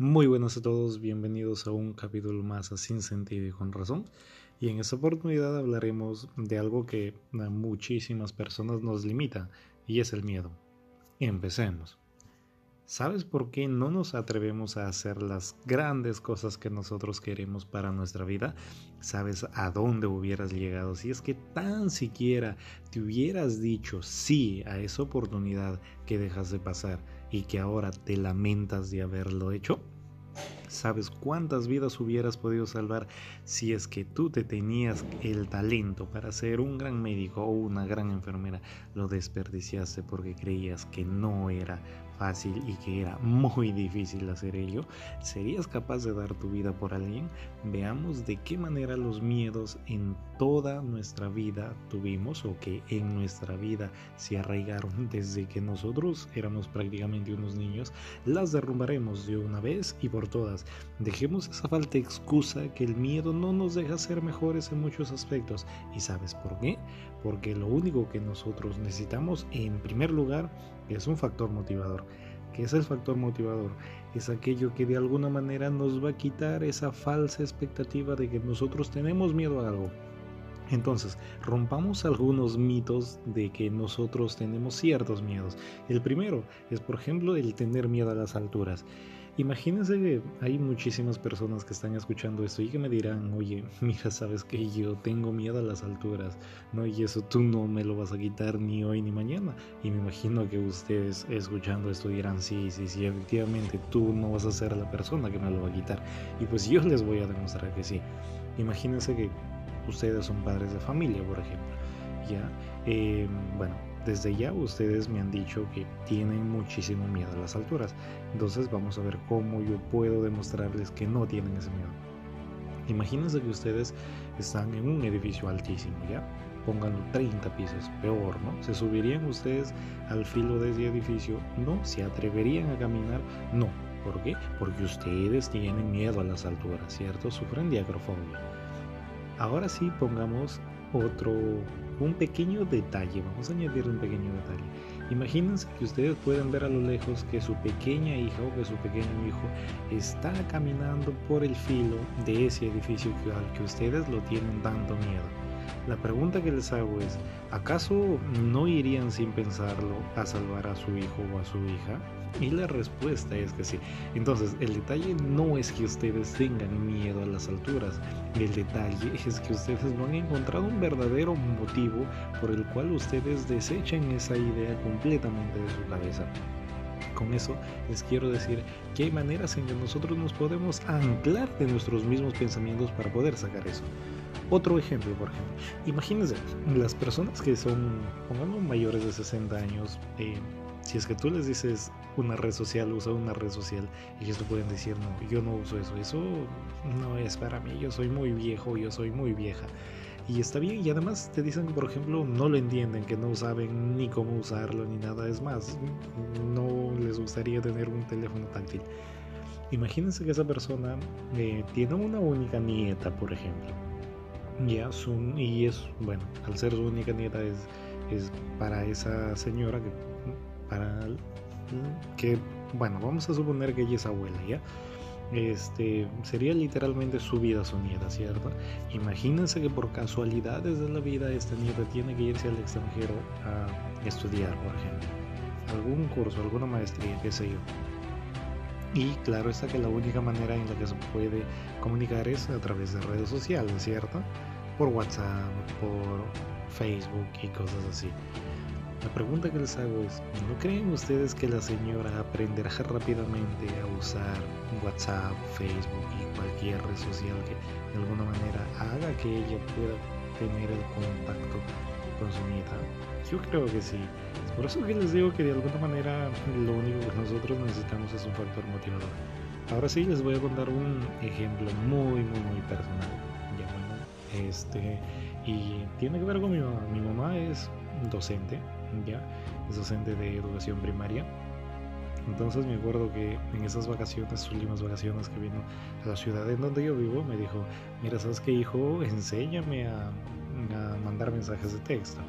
Muy buenas a todos, bienvenidos a un capítulo más a Sin Sentido y con Razón. Y en esta oportunidad hablaremos de algo que a muchísimas personas nos limita y es el miedo. Empecemos. ¿Sabes por qué no nos atrevemos a hacer las grandes cosas que nosotros queremos para nuestra vida? ¿Sabes a dónde hubieras llegado si es que tan siquiera te hubieras dicho sí a esa oportunidad que dejas de pasar y que ahora te lamentas de haberlo hecho? ¿Sabes cuántas vidas hubieras podido salvar si es que tú te tenías el talento para ser un gran médico o una gran enfermera? Lo desperdiciaste porque creías que no era fácil y que era muy difícil hacer ello, ¿serías capaz de dar tu vida por alguien? Veamos de qué manera los miedos en toda nuestra vida tuvimos o que en nuestra vida se arraigaron desde que nosotros éramos prácticamente unos niños, las derrumbaremos de una vez y por todas. Dejemos esa falta de excusa que el miedo no nos deja ser mejores en muchos aspectos. ¿Y sabes por qué? Porque lo único que nosotros necesitamos en primer lugar es un factor motivador. ¿Qué es el factor motivador? Es aquello que de alguna manera nos va a quitar esa falsa expectativa de que nosotros tenemos miedo a algo. Entonces, rompamos algunos mitos de que nosotros tenemos ciertos miedos. El primero es, por ejemplo, el tener miedo a las alturas. Imagínense que hay muchísimas personas que están escuchando esto y que me dirán, oye, mira, sabes que yo tengo miedo a las alturas, ¿no? Y eso tú no me lo vas a quitar ni hoy ni mañana. Y me imagino que ustedes escuchando esto dirán, sí, sí, sí, efectivamente, tú no vas a ser la persona que me lo va a quitar. Y pues yo les voy a demostrar que sí. Imagínense que ustedes son padres de familia, por ejemplo. Ya, eh, bueno, desde ya ustedes me han dicho que tienen muchísimo miedo a las alturas. Entonces vamos a ver cómo yo puedo demostrarles que no tienen ese miedo. Imagínense que ustedes están en un edificio altísimo, ¿ya? Pónganlo 30 pisos, peor, ¿no? ¿Se subirían ustedes al filo de ese edificio? No. ¿Se atreverían a caminar? No. ¿Por qué? Porque ustedes tienen miedo a las alturas, ¿cierto? Sufren de acrofobia. Ahora sí pongamos otro, un pequeño detalle, vamos a añadir un pequeño detalle. Imagínense que ustedes pueden ver a lo lejos que su pequeña hija o que su pequeño hijo está caminando por el filo de ese edificio al que ustedes lo tienen dando miedo. La pregunta que les hago es, ¿acaso no irían sin pensarlo a salvar a su hijo o a su hija? Y la respuesta es que sí. Entonces, el detalle no es que ustedes tengan miedo a las alturas. El detalle es que ustedes no han encontrado un verdadero motivo por el cual ustedes desechen esa idea completamente de su cabeza. Con eso les quiero decir que hay maneras en que nosotros nos podemos anclar de nuestros mismos pensamientos para poder sacar eso. Otro ejemplo, por ejemplo, imagínense las personas que son, pongamos, mayores de 60 años, eh, si es que tú les dices una red social, usa una red social, ellos te pueden decir, no, yo no uso eso, eso no es para mí, yo soy muy viejo, yo soy muy vieja. Y está bien, y además te dicen que, por ejemplo, no lo entienden, que no saben ni cómo usarlo ni nada. Es más, no les gustaría tener un teléfono táctil. Imagínense que esa persona eh, tiene una única nieta, por ejemplo. Ya, su, y es, bueno, al ser su única nieta es, es para esa señora que para que, bueno, vamos a suponer que ella es abuela, ¿ya? Este, sería literalmente su vida su nieta, ¿cierto? Imagínense que por casualidades de la vida esta nieta tiene que irse al extranjero a estudiar, por ejemplo, algún curso, alguna maestría, qué sé yo. Y claro está que la única manera en la que se puede comunicar es a través de redes sociales, ¿cierto? Por WhatsApp, por Facebook y cosas así. La pregunta que les hago es, ¿no creen ustedes que la señora aprenderá rápidamente a usar WhatsApp, Facebook y cualquier red social que de alguna manera haga que ella pueda tener el contacto con su nieta? Yo creo que sí. Es por eso que les digo que de alguna manera lo único que nosotros necesitamos es un factor motivador. Ahora sí les voy a contar un ejemplo muy, muy, muy personal. Ya bueno, este, y tiene que ver con mi mamá. Mi mamá es docente ya es docente de educación primaria. Entonces me acuerdo que en esas vacaciones, últimas vacaciones que vino a la ciudad en donde yo vivo, me dijo, mira, ¿sabes qué hijo? Enséñame a, a mandar mensajes de texto.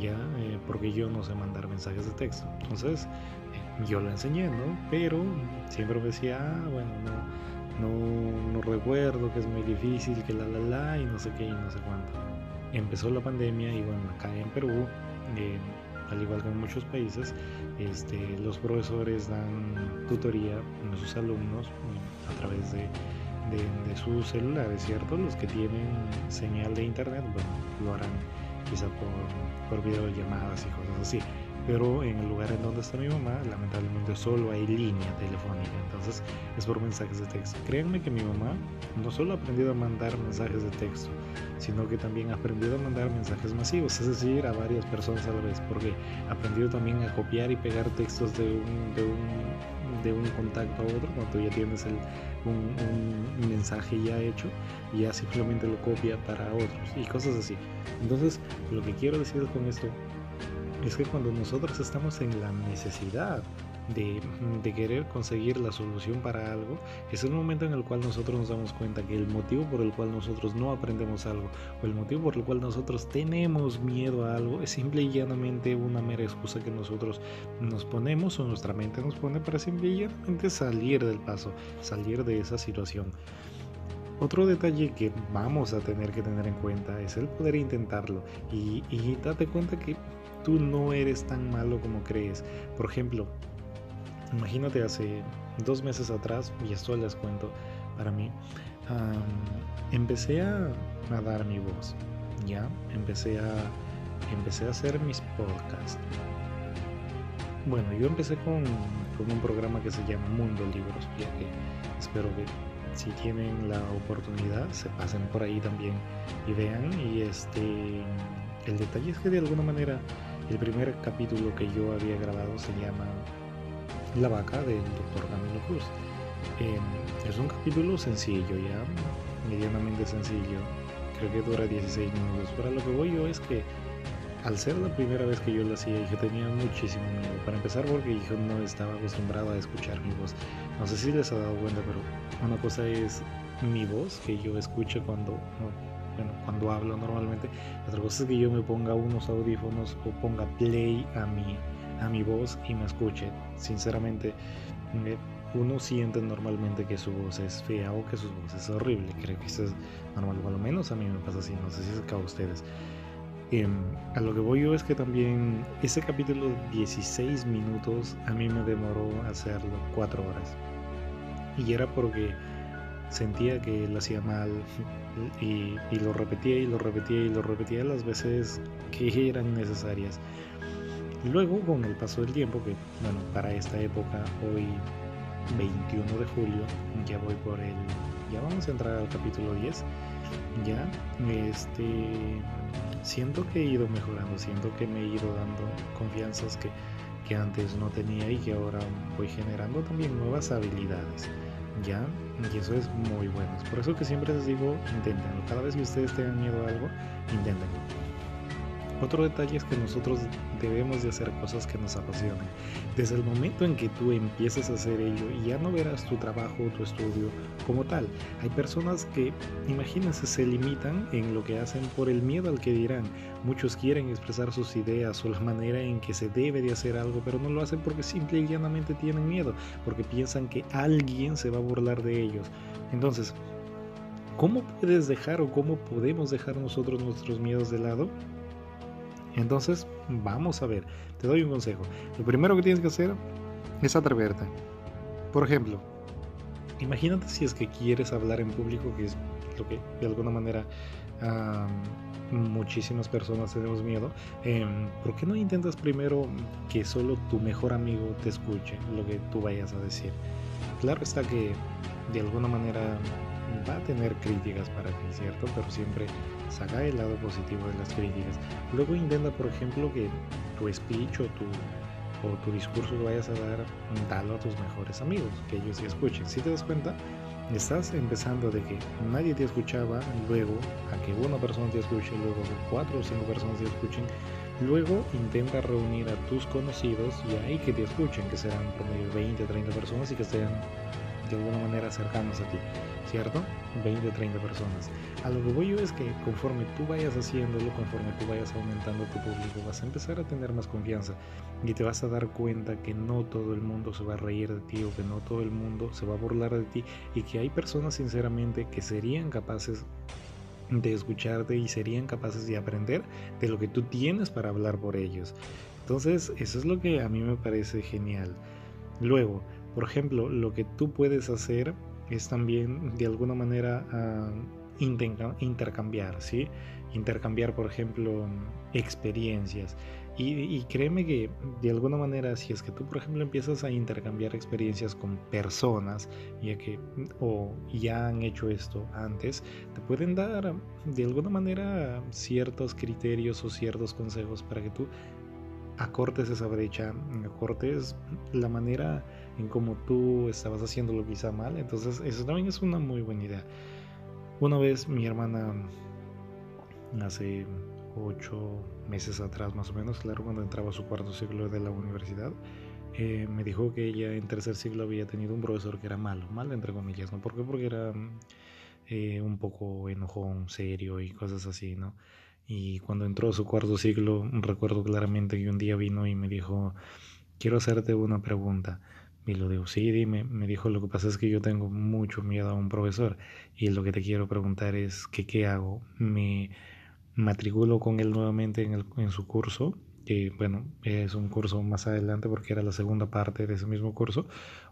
ya, eh, porque yo no sé mandar mensajes de texto. Entonces, eh, yo lo enseñé, ¿no? Pero siempre me decía, ah, bueno, no, no, no recuerdo, que es muy difícil, que la, la, la, y no sé qué, y no sé cuánto. Empezó la pandemia y bueno, acá en Perú, eh, al igual que en muchos países, este, los profesores dan tutoría a sus alumnos a través de, de, de, sus celulares, ¿cierto? Los que tienen señal de internet, bueno, lo harán quizá por, por videollamadas y cosas así. Pero en el lugar en donde está mi mamá, lamentablemente solo hay línea telefónica, entonces es por mensajes de texto. Créanme que mi mamá no solo ha aprendido a mandar mensajes de texto, sino que también ha aprendido a mandar mensajes masivos, es decir, a varias personas a la vez, porque ha aprendido también a copiar y pegar textos de un, de un, de un contacto a otro, cuando ya tienes el, un, un, mensaje ya hecho ya simplemente lo copia para otros y cosas así. Entonces, lo que quiero decir con esto es que cuando nosotros estamos en la necesidad de, querer conseguir la solución para algo, es el momento en el cual nosotros nos damos cuenta que el motivo por el cual nosotros no aprendemos algo o el motivo por el cual nosotros tenemos miedo a algo es simple y llanamente una mera excusa que nosotros nos ponemos o nuestra mente nos pone para simple y llanamente salir del paso, salir de esa situación. Otro detalle que vamos a tener que tener en cuenta es el poder intentarlo y, y date cuenta que tú no eres tan malo como crees. Por ejemplo, imagínate hace dos meses atrás, y esto les cuento para mí, empecé a, a, dar mi voz, ¿ya? Empecé a, empecé a hacer mis podcasts. Bueno, yo empecé con, con un programa que se llama Mundo Libros, ya que espero que si tienen la oportunidad se pasen por ahí también y vean y este el detalle es que de alguna manera el primer capítulo que yo había grabado se llama La vaca del doctor Camilo Cruz. Eh, es un capítulo sencillo, ya medianamente sencillo. Creo que dura 16 minutos. Pero lo que voy yo es que al ser la primera vez que yo lo hacía, yo tenía muchísimo miedo. Para empezar, porque yo no estaba acostumbrado a escuchar mi voz. No sé si les ha dado cuenta, pero una cosa es mi voz que yo escucho cuando bueno, cuando hablo normalmente. Otra cosa es que yo me ponga unos audífonos o ponga play a mi, a mi voz y me escuche. Sinceramente, uno siente normalmente que su voz es fea o que su voz es horrible. Creo que eso es normal, o lo menos a mí me pasa así. No sé si es acá a ustedes. Eh, a lo que voy yo es que también ese capítulo 16 minutos a mí me demoró hacerlo 4 horas. Y era porque sentía que lo hacía mal y, lo repetía y lo repetía y lo repetía las veces que eran necesarias. Luego, con el paso del tiempo, que bueno, para esta época, hoy 21 de julio, ya voy por el, ya vamos a entrar al capítulo 10, ya, este, siento que he ido mejorando, siento que me he ido dando confianzas que, que antes no tenía y que ahora voy generando también nuevas habilidades. ¿ya? Y eso es muy bueno. Es por eso que siempre les digo, inténtenlo. Cada vez que ustedes tengan miedo a algo, inténtenlo. Otro detalle es que nosotros debemos de hacer cosas que nos apasionen. Desde el momento en que tú empiezas a hacer ello, ya no verás tu trabajo o tu estudio como tal. Hay personas que, imagínense, se limitan en lo que hacen por el miedo al que dirán. Muchos quieren expresar sus ideas o la manera en que se debe de hacer algo, pero no lo hacen porque simple y llanamente tienen miedo, porque piensan que alguien se va a burlar de ellos. Entonces, ¿cómo puedes dejar o cómo podemos dejar nosotros nuestros miedos de lado? Entonces, vamos a ver, te doy un consejo. Lo primero que tienes que hacer es atreverte. Por ejemplo, imagínate si es que quieres hablar en público, que es lo que de alguna manera um, muchísimas personas tenemos miedo. Eh, ¿Por qué no intentas primero que solo tu mejor amigo te escuche lo que tú vayas a decir? Claro está que de alguna manera va a tener críticas para ti, ¿cierto? Pero siempre saca el lado positivo de las críticas. Luego intenta, por ejemplo, que tu speech o tu, o tu discurso lo vayas a dar, dalo a tus mejores amigos, que ellos sí escuchen. Si te das cuenta, estás empezando de que nadie te escuchaba, luego a que una persona te escuche, luego que cuatro o cinco personas te escuchen, luego intenta reunir a tus conocidos y ahí que te escuchen, que serán promedio 20, 30 personas y que estén de alguna manera cercanos a ti, ¿cierto? 20 o 30 personas. A lo que voy yo es que conforme tú vayas haciéndolo, conforme tú vayas aumentando tu público, vas a empezar a tener más confianza y te vas a dar cuenta que no todo el mundo se va a reír de ti o que no todo el mundo se va a burlar de ti y que hay personas sinceramente que serían capaces de escucharte y serían capaces de aprender de lo que tú tienes para hablar por ellos. Entonces, eso es lo que a mí me parece genial. Luego, por ejemplo, lo que tú puedes hacer es también de alguna manera ah, intercambiar, ¿sí? Intercambiar, por ejemplo, experiencias. Y, créeme que de alguna manera, si es que tú, por ejemplo, empiezas a intercambiar experiencias con personas, ya que o ya han hecho esto antes, te pueden dar de alguna manera ciertos criterios o ciertos consejos para que tú acortes esa brecha, acortes la manera en cómo tú estabas haciéndolo quizá mal. Entonces, eso también es una muy buena idea. Una vez mi hermana hace ocho meses atrás más o menos, claro, cuando entraba a su cuarto siglo de la universidad, eh, me dijo que ella en tercer siglo había tenido un profesor que era malo, malo entre comillas, ¿no? ¿Por qué? Porque era eh, un poco enojón, serio y cosas así, ¿no? Y cuando entró su cuarto siglo, recuerdo claramente que un día vino y me dijo, quiero hacerte una pregunta. Y lo digo, sí, dime. Me dijo, lo que pasa es que yo tengo mucho miedo a un profesor y lo que te quiero preguntar es que qué hago. Me matriculo con él nuevamente en, el, en su curso, que bueno, es un curso más adelante porque era la segunda parte de ese mismo curso,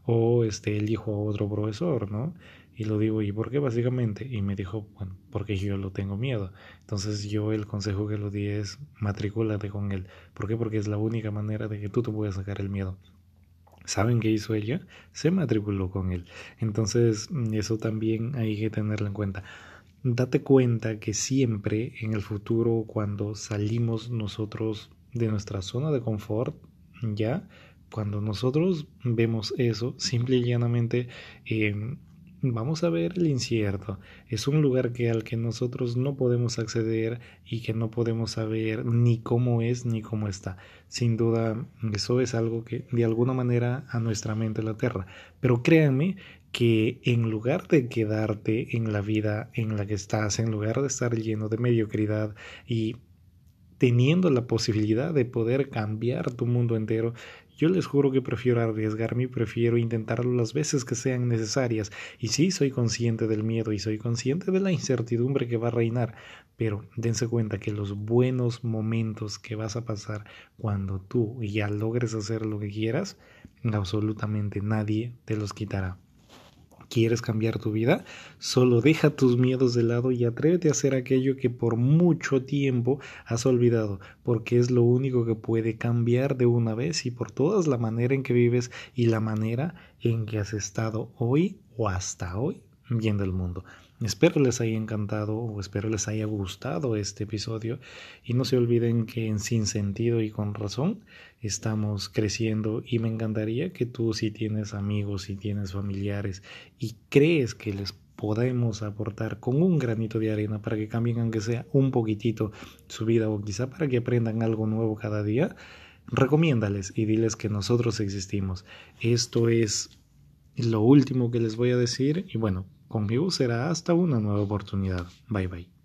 o este, elijo a otro profesor, ¿no? Y lo digo, ¿y por qué básicamente? Y me dijo, bueno, porque yo lo tengo miedo. Entonces yo el consejo que le di es, matricúlate con él. ¿Por qué? Porque es la única manera de que tú te puedas sacar el miedo. ¿Saben qué hizo ella? Se matriculó con él. Entonces eso también hay que tenerlo en cuenta date cuenta que siempre en el futuro cuando salimos nosotros de nuestra zona de confort, ya, cuando nosotros vemos eso, simple y llanamente em, vamos a ver el incierto. Es un lugar que al que nosotros no podemos acceder y que no podemos saber ni cómo es ni cómo está. Sin duda, eso es algo que de alguna manera a nuestra mente la aterra. Pero créanme que en lugar de quedarte en la vida en la que estás, en lugar de estar lleno de mediocridad y teniendo la posibilidad de poder cambiar tu mundo entero, yo les juro que prefiero arriesgarme y prefiero intentarlo las veces que sean necesarias. Y sí, soy consciente del miedo y soy consciente de la incertidumbre que va a reinar, pero dense cuenta que los buenos momentos que vas a pasar cuando tú ya logres hacer lo que quieras, absolutamente nadie te los quitará. ¿Quieres cambiar tu vida? Solo deja tus miedos de lado y atrévete a hacer aquello que por mucho tiempo has olvidado, porque es lo único que puede cambiar de una vez y por todas la manera en que vives y la manera en que has estado hoy o hasta hoy viendo el mundo. Espero les haya encantado o espero les haya gustado este episodio y no se olviden que en Sin Sentido y con Razón estamos creciendo y me encantaría que tú si tienes amigos, si tienes familiares y crees que les podemos aportar con un granito de arena para que cambien aunque sea un poquitito su vida o quizá para que aprendan algo nuevo cada día, recomiéndales y diles que nosotros existimos. Esto es lo último que les voy a decir y bueno, Conmigo será hasta una nueva oportunidad. Bye bye.